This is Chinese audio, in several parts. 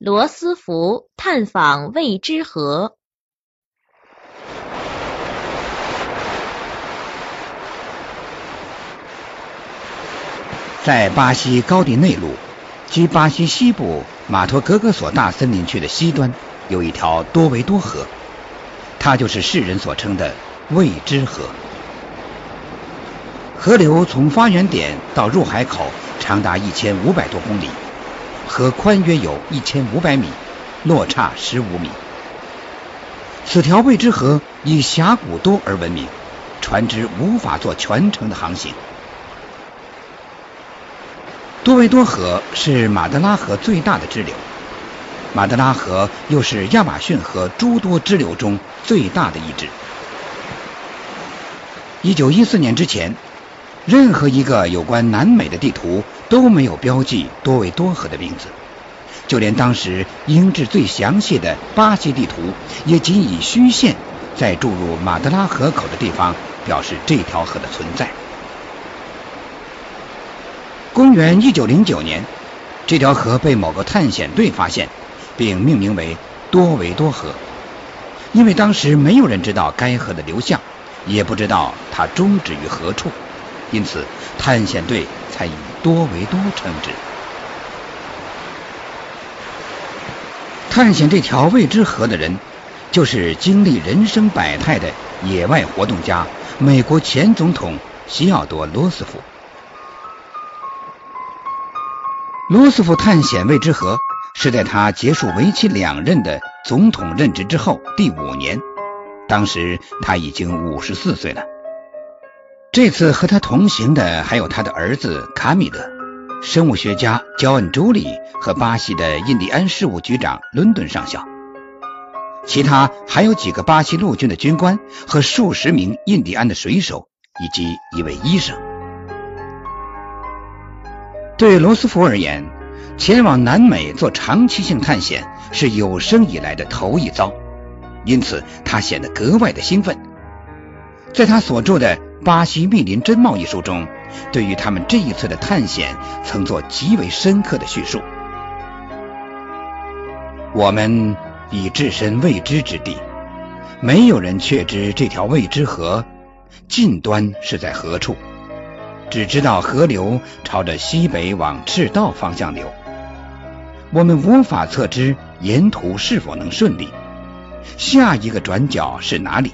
罗斯福探访未知河。在巴西高地内陆，即巴西西部马托格戈索大森林区的西端，有一条多维多河，它就是世人所称的未知河。河流从发源点到入海口长达一千五百多公里，河宽约有一千五百米，落差十五米。此条未知河以峡谷多而闻名，船只无法做全程的航行。多维多河是马德拉河最大的支流，马德拉河又是亚马逊河诸多支流中最大的一支。一九一四年之前，任何一个有关南美的地图都没有标记多维多河的名字，就连当时英制最详细的巴西地图，也仅以虚线在注入马德拉河口的地方表示这条河的存在。公元一九零九年，这条河被某个探险队发现，并命名为多维多河。因为当时没有人知道该河的流向，也不知道它终止于何处，因此探险队才以多维多称之。探险这条未知河的人，就是经历人生百态的野外活动家——美国前总统西奥多·罗斯福。罗斯福探险未知河是在他结束为期两任的总统任职之后第五年，当时他已经五十四岁了。这次和他同行的还有他的儿子卡米德、生物学家焦恩·朱莉和巴西的印第安事务局长伦敦上校，其他还有几个巴西陆军的军官和数十名印第安的水手以及一位医生。对罗斯福而言，前往南美做长期性探险是有生以来的头一遭，因此他显得格外的兴奋。在他所住的《巴西密林真貌》一书中，对于他们这一次的探险曾做极为深刻的叙述。我们已置身未知之地，没有人确知这条未知河近端是在何处。只知道河流朝着西北往赤道方向流，我们无法测知沿途是否能顺利，下一个转角是哪里？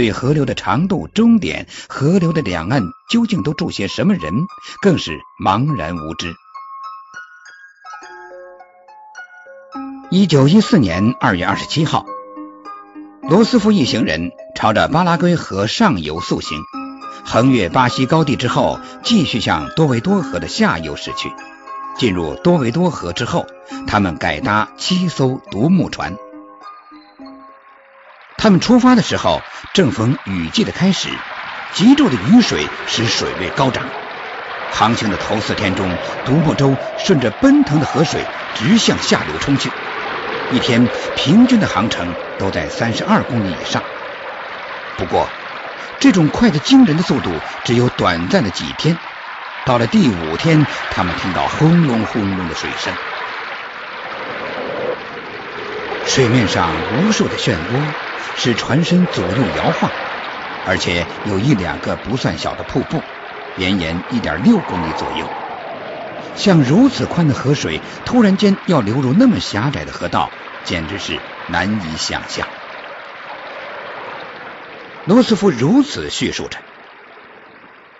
对河流的长度、终点、河流的两岸究竟都住些什么人，更是茫然无知。一九一四年二月二十七号，罗斯福一行人朝着巴拉圭河上游速行。横越巴西高地之后，继续向多维多河的下游驶去。进入多维多河之后，他们改搭七艘独木船。他们出发的时候正逢雨季的开始，急骤的雨水使水位高涨。航行的头四天中，独木舟顺着奔腾的河水直向下流冲去，一天平均的航程都在三十二公里以上。不过，这种快得惊人的速度只有短暂的几天，到了第五天，他们听到轰隆轰隆的水声，水面上无数的漩涡使船身左右摇晃，而且有一两个不算小的瀑布，绵延一点六公里左右。像如此宽的河水突然间要流入那么狭窄的河道，简直是难以想象。罗斯福如此叙述着，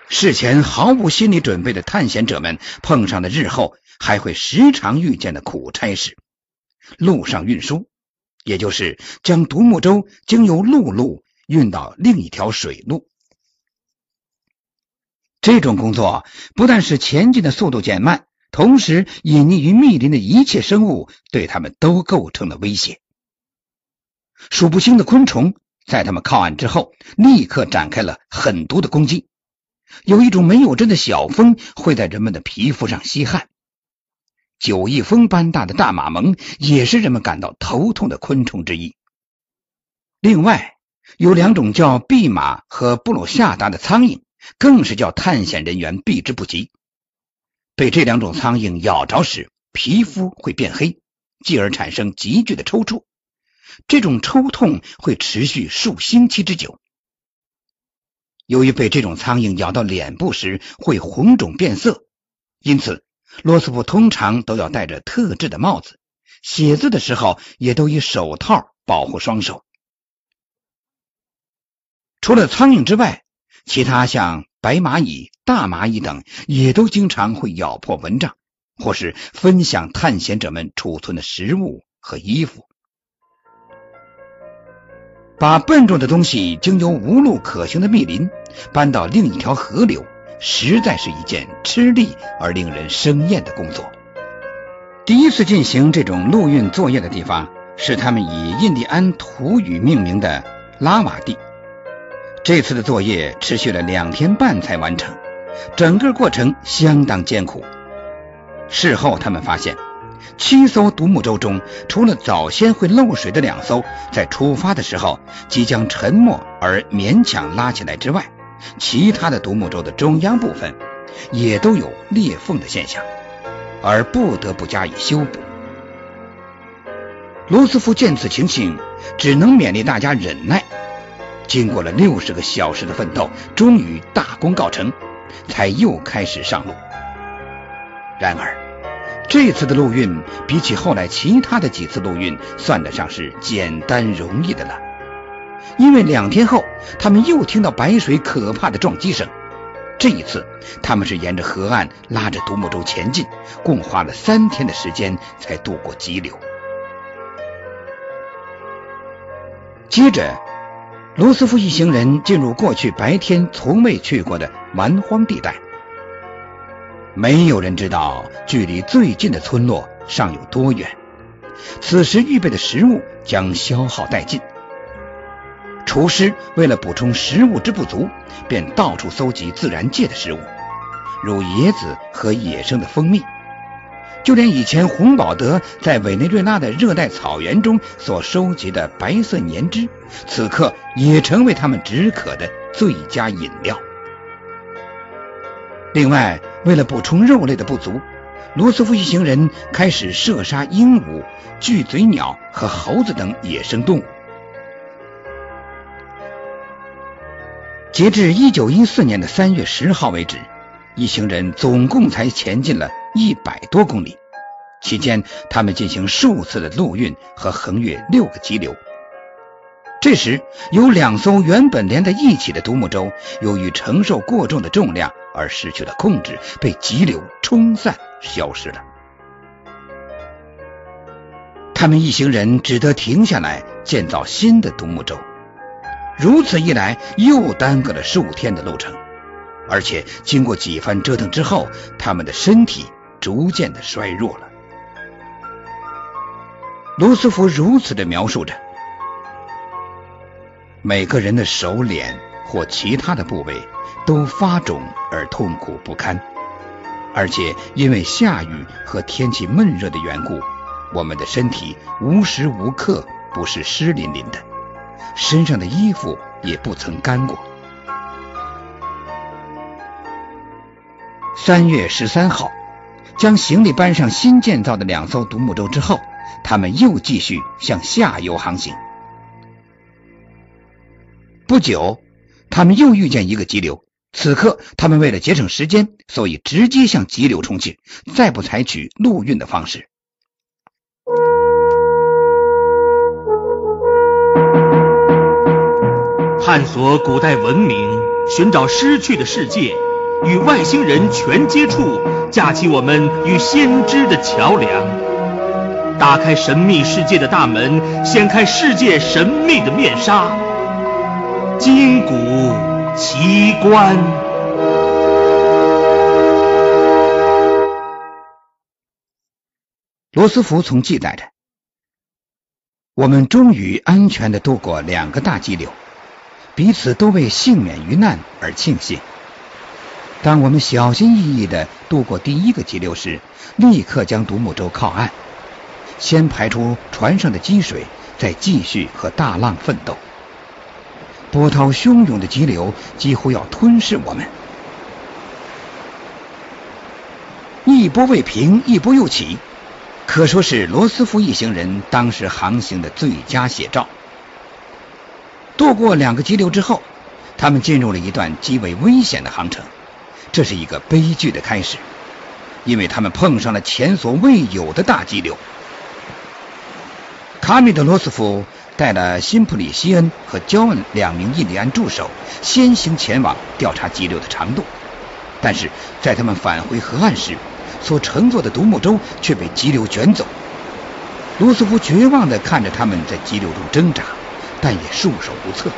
事前毫无心理准备的探险者们碰上了日后还会时常遇见的苦差事——陆上运输，也就是将独木舟经由陆路运到另一条水路。这种工作不但使前进的速度减慢，同时隐匿于密林的一切生物对他们都构成了威胁。数不清的昆虫。在他们靠岸之后，立刻展开了狠毒的攻击。有一种没有针的小蜂会在人们的皮肤上吸汗。九翼蜂般大的大马萌也是人们感到头痛的昆虫之一。另外，有两种叫毕马和布鲁夏达的苍蝇，更是叫探险人员避之不及。被这两种苍蝇咬着时，皮肤会变黑，继而产生急剧的抽搐。这种抽痛会持续数星期之久。由于被这种苍蝇咬到脸部时会红肿变色，因此罗斯福通常都要戴着特制的帽子，写字的时候也都以手套保护双手。除了苍蝇之外，其他像白蚂蚁、大蚂蚁等也都经常会咬破蚊帐，或是分享探险者们储存的食物和衣服。把笨重的东西经由无路可行的密林搬到另一条河流，实在是一件吃力而令人生厌的工作。第一次进行这种陆运作业的地方是他们以印第安土语命名的拉瓦地。这次的作业持续了两天半才完成，整个过程相当艰苦。事后他们发现。七艘独木舟中，除了早先会漏水的两艘，在出发的时候即将沉没而勉强拉起来之外，其他的独木舟的中央部分也都有裂缝的现象，而不得不加以修补。罗斯福见此情形，只能勉励大家忍耐。经过了六十个小时的奋斗，终于大功告成，才又开始上路。然而。这次的陆运比起后来其他的几次陆运，算得上是简单容易的了。因为两天后，他们又听到白水可怕的撞击声。这一次，他们是沿着河岸拉着独木舟前进，共花了三天的时间才渡过急流。接着，罗斯福一行人进入过去白天从未去过的蛮荒地带。没有人知道距离最近的村落尚有多远。此时预备的食物将消耗殆尽，厨师为了补充食物之不足，便到处搜集自然界的食物，如椰子和野生的蜂蜜。就连以前洪堡德在委内瑞拉的热带草原中所收集的白色粘汁，此刻也成为他们止渴的最佳饮料。另外，为了补充肉类的不足，罗斯福一行人开始射杀鹦鹉、巨嘴鸟和猴子等野生动物。截至一九一四年的三月十号为止，一行人总共才前进了一百多公里。期间，他们进行数次的陆运和横越六个急流。这时，有两艘原本连在一起的独木舟，由于承受过重的重量而失去了控制，被急流冲散，消失了。他们一行人只得停下来建造新的独木舟。如此一来，又耽搁了数天的路程，而且经过几番折腾之后，他们的身体逐渐的衰弱了。罗斯福如此的描述着。每个人的手、脸或其他的部位都发肿而痛苦不堪，而且因为下雨和天气闷热的缘故，我们的身体无时无刻不是湿淋淋的，身上的衣服也不曾干过。三月十三号，将行李搬上新建造的两艘独木舟之后，他们又继续向下游航行。不久，他们又遇见一个急流。此刻，他们为了节省时间，所以直接向急流冲去，再不采取陆运的方式。探索古代文明，寻找失去的世界，与外星人全接触，架起我们与先知的桥梁，打开神秘世界的大门，掀开世界神秘的面纱。金谷奇观。罗斯福曾记载着：“我们终于安全的度过两个大激流，彼此都为幸免于难而庆幸。当我们小心翼翼的度过第一个激流时，立刻将独木舟靠岸，先排出船上的积水，再继续和大浪奋斗。”波涛汹涌的急流几乎要吞噬我们，一波未平，一波又起。可说是罗斯福一行人当时航行的最佳写照。渡过两个急流之后，他们进入了一段极为危险的航程，这是一个悲剧的开始，因为他们碰上了前所未有的大激流。卡米德罗斯福带了辛普里西恩和焦恩两名印第安助手，先行前往调查急流的长度，但是在他们返回河岸时，所乘坐的独木舟却被急流卷走。罗斯福绝望地看着他们在急流中挣扎，但也束手无策。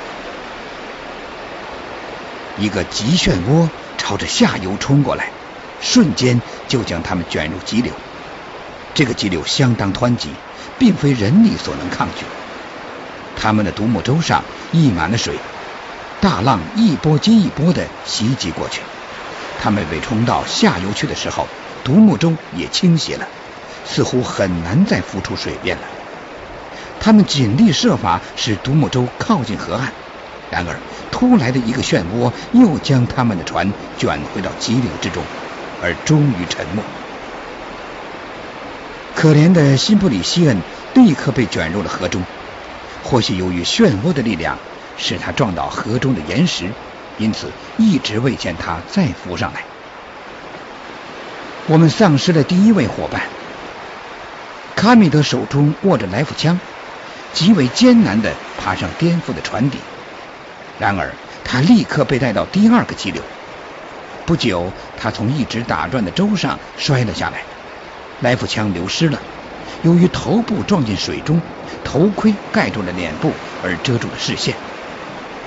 一个急漩涡朝着下游冲过来，瞬间就将他们卷入急流。这个急流相当湍急，并非人力所能抗拒。他们的独木舟上溢满了水，大浪一波接一波的袭击过去。他们被冲到下游去的时候，独木舟也倾斜了，似乎很难再浮出水面了。他们尽力设法使独木舟靠近河岸，然而突来的一个漩涡又将他们的船卷回到急流之中，而终于沉没。可怜的辛布里希恩立刻被卷入了河中，或许由于漩涡的力量使他撞到河中的岩石，因此一直未见他再浮上来。我们丧失了第一位伙伴，卡米德手中握着来福枪，极为艰难地爬上颠覆的船底。然而，他立刻被带到第二个急流。不久，他从一直打转的舟上摔了下来，来福枪流失了。由于头部撞进水中，头盔盖住了脸部而遮住了视线。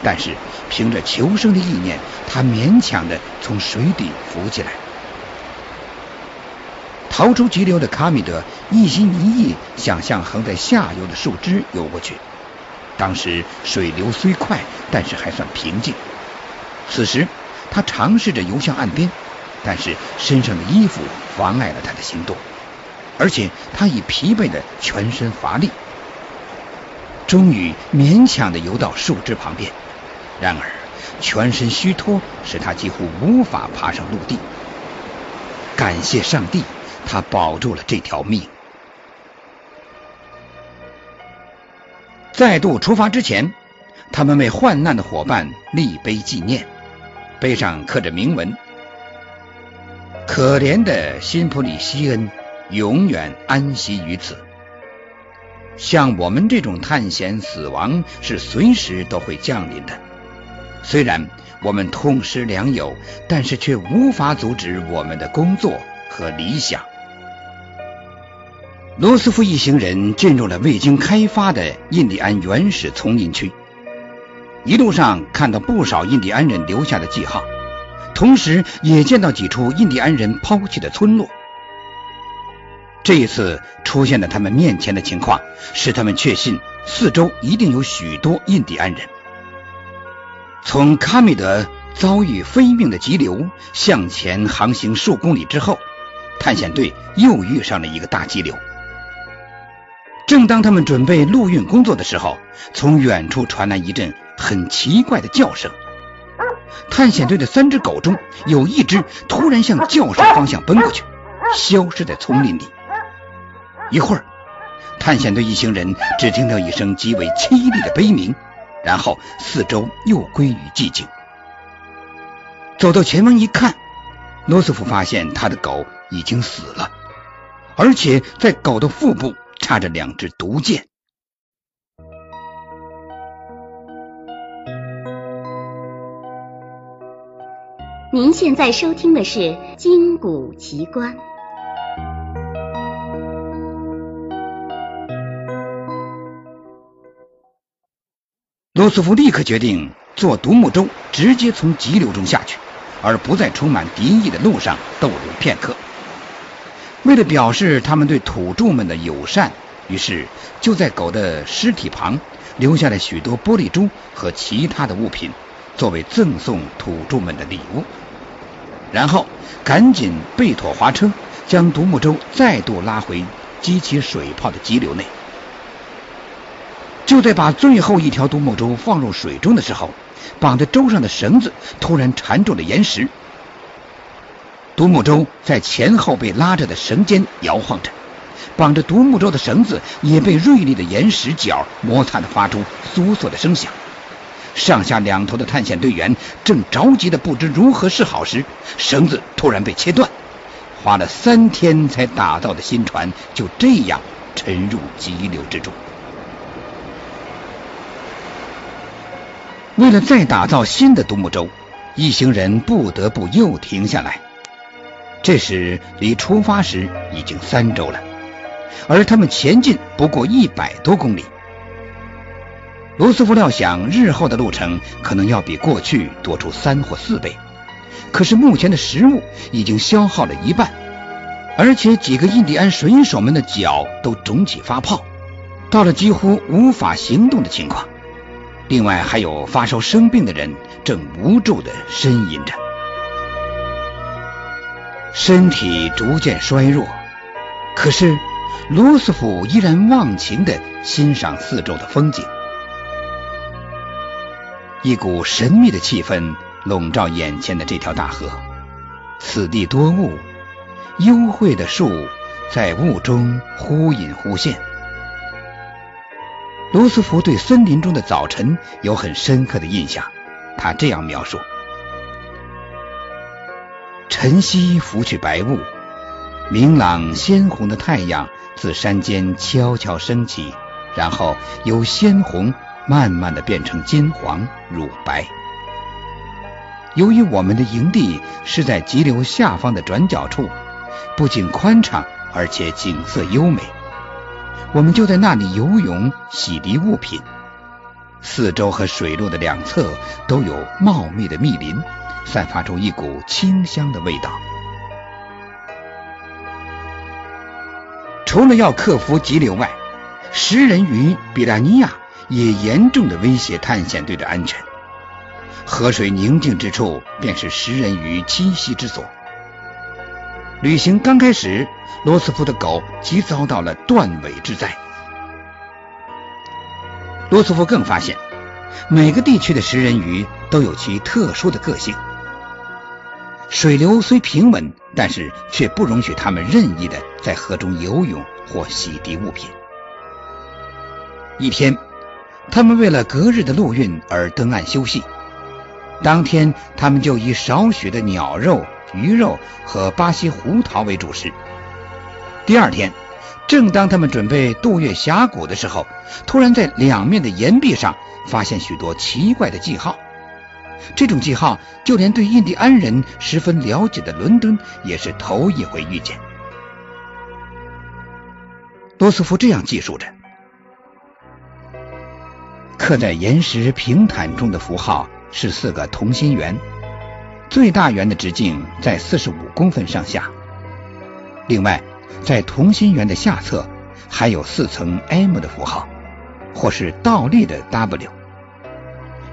但是，凭着求生的意念，他勉强地从水底浮起来。逃出急流的卡米德一心一意想向横在下游的树枝游过去。当时水流虽快，但是还算平静。此时他尝试着游向岸边，但是身上的衣服妨碍了他的行动，而且他已疲惫的全身乏力。终于勉强的游到树枝旁边，然而全身虚脱使他几乎无法爬上陆地。感谢上帝。他保住了这条命。再度出发之前，他们为患难的伙伴立碑纪念，碑上刻着铭文：“可怜的辛普里希恩永远安息于此。”像我们这种探险，死亡是随时都会降临的。虽然我们痛失良友，但是却无法阻止我们的工作和理想。罗斯福一行人进入了未经开发的印第安原始丛林区，一路上看到不少印第安人留下的记号，同时也见到几处印第安人抛弃的村落。这一次出现在他们面前的情况，使他们确信四周一定有许多印第安人。从卡米德遭遇非命的急流向前航行数公里之后，探险队又遇上了一个大急流。正当他们准备陆运工作的时候，从远处传来一阵很奇怪的叫声。探险队的三只狗中有一只突然向叫声方向奔过去，消失在丛林里。一会儿，探险队一行人只听到一声极为凄厉的悲鸣，然后四周又归于寂静。走到前方一看，罗斯福发现他的狗已经死了，而且在狗的腹部。插着两支毒箭。您现在收听的是《金谷奇观》。罗斯福立刻决定坐独木舟直接从急流中下去，而不在充满敌意的路上逗留片刻。为了表示他们对土著们的友善，于是就在狗的尸体旁留下了许多玻璃珠和其他的物品，作为赠送土著们的礼物。然后赶紧背妥划车，将独木舟再度拉回激起水泡的急流内。就在把最后一条独木舟放入水中的时候，绑在舟上的绳子突然缠住了岩石。独木舟在前后被拉着的绳间摇晃着，绑着独木舟的绳子也被锐利的岩石角摩擦的发出簌簌的声响。上下两头的探险队员正着急的不知如何是好时，绳子突然被切断，花了三天才打造的新船就这样沉入急流之中。为了再打造新的独木舟，一行人不得不又停下来。这时离出发时已经三周了，而他们前进不过一百多公里。罗斯福料想，日后的路程可能要比过去多出三或四倍。可是目前的食物已经消耗了一半，而且几个印第安水手们的脚都肿起发泡，到了几乎无法行动的情况。另外还有发烧生病的人正无助的呻吟着，身体逐渐衰弱。可是罗斯福依然忘情的欣赏四周的风景。一股神秘的气氛笼罩眼前的这条大河，此地多雾，幽会的树在雾中忽隐忽现。罗斯福对森林中的早晨有很深刻的印象，他这样描述：晨曦拂去白雾，明朗鲜红的太阳自山间悄悄升起，然后由鲜红。慢慢的变成金黄、乳白。由于我们的营地是在急流下方的转角处，不仅宽敞，而且景色优美。我们就在那里游泳、洗涤物品。四周和水路的两侧都有茂密的密林，散发出一股清香的味道。除了要克服急流外，食人鱼比拉尼亚。也严重的威胁探险队的安全。河水宁静之处，便是食人鱼栖息之所。旅行刚开始，罗斯福的狗即遭到了断尾之灾。罗斯福更发现，每个地区的食人鱼都有其特殊的个性。水流虽平稳，但是却不容许他们任意的在河中游泳或洗涤物品。一天。他们为了隔日的陆运而登岸休息。当天，他们就以少许的鸟肉、鱼肉和巴西胡桃为主食。第二天，正当他们准备渡越峡谷的时候，突然在两面的岩壁上发现许多奇怪的记号。这种记号，就连对印第安人十分了解的伦敦也是头一回遇见。罗斯福这样记述着。刻在岩石平坦中的符号是四个同心圆，最大圆的直径在四十五公分上下。另外，在同心圆的下侧还有四层 M 的符号，或是倒立的 W。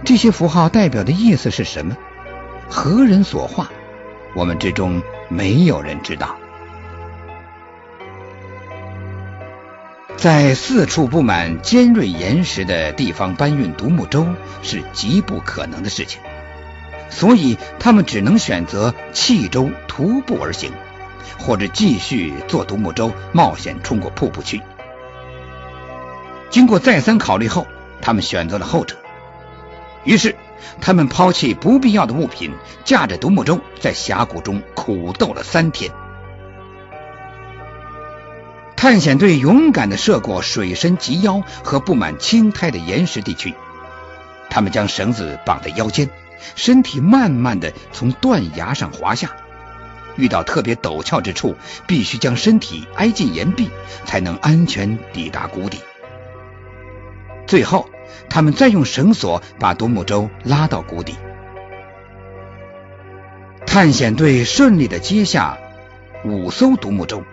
这些符号代表的意思是什么？何人所画？我们之中没有人知道。在四处布满尖锐岩石的地方搬运独木舟是极不可能的事情，所以他们只能选择弃舟徒步而行，或者继续坐独木舟冒险冲过瀑布去。经过再三考虑后，他们选择了后者。于是，他们抛弃不必要的物品，驾着独木舟在峡谷中苦斗了三天。探险队勇敢地涉过水深及腰和布满青苔的岩石地区，他们将绳子绑在腰间，身体慢慢地从断崖上滑下。遇到特别陡峭之处，必须将身体挨近岩壁，才能安全抵达谷底。最后，他们再用绳索把独木舟拉到谷底。探险队顺利的接下五艘独木舟。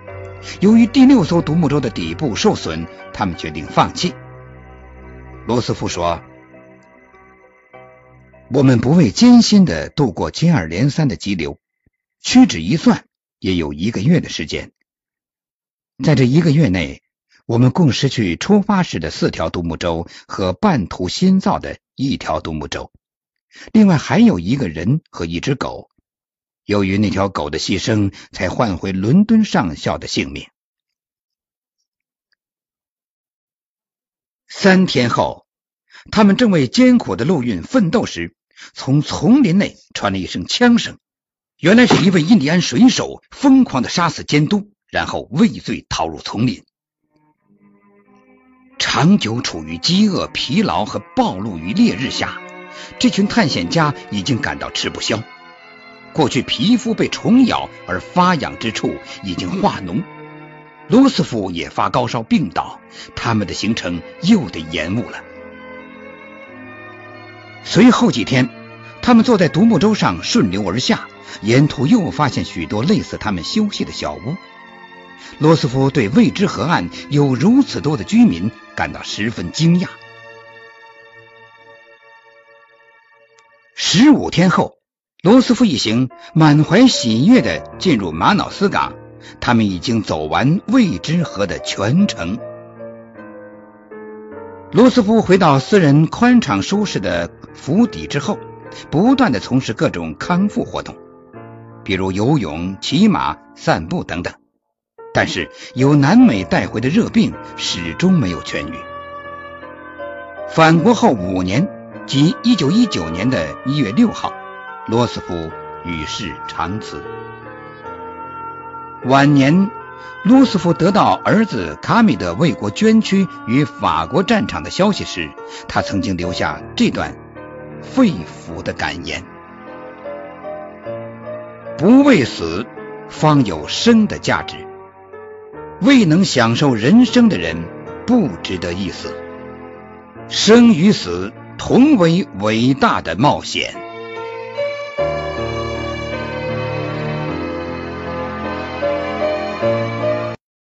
由于第六艘独木舟的底部受损，他们决定放弃。罗斯福说：“我们不畏艰辛的度过接二连三的急流，屈指一算，也有一个月的时间。在这一个月内，我们共失去出发时的四条独木舟和半途新造的一条独木舟，另外还有一个人和一只狗。”由于那条狗的牺牲，才换回伦敦上校的性命。三天后，他们正为艰苦的陆运奋斗时，从丛林内传来一声枪声。原来是一位印第安水手疯狂的杀死监督，然后畏罪逃入丛林。长久处于饥饿、疲劳和暴露于烈日下，这群探险家已经感到吃不消。过去皮肤被虫咬而发痒之处已经化脓，罗斯福也发高烧病倒，他们的行程又得延误了。随后几天，他们坐在独木舟上顺流而下，沿途又发现许多类似他们休息的小屋。罗斯福对未知河岸有如此多的居民感到十分惊讶。十五天后。罗斯福一行满怀喜悦地进入玛瑙斯港，他们已经走完未知河的全程。罗斯福回到私人宽敞舒适的府邸之后，不断地从事各种康复活动，比如游泳、骑马、散步等等。但是由南美带回的热病始终没有痊愈。返国后五年，即1919年的一月六号。罗斯福与世长辞。晚年，罗斯福得到儿子卡米德为国捐躯于法国战场的消息时，他曾经留下这段肺腑的感言：“不为死，方有生的价值。未能享受人生的人，不值得一死。生与死，同为伟大的冒险。”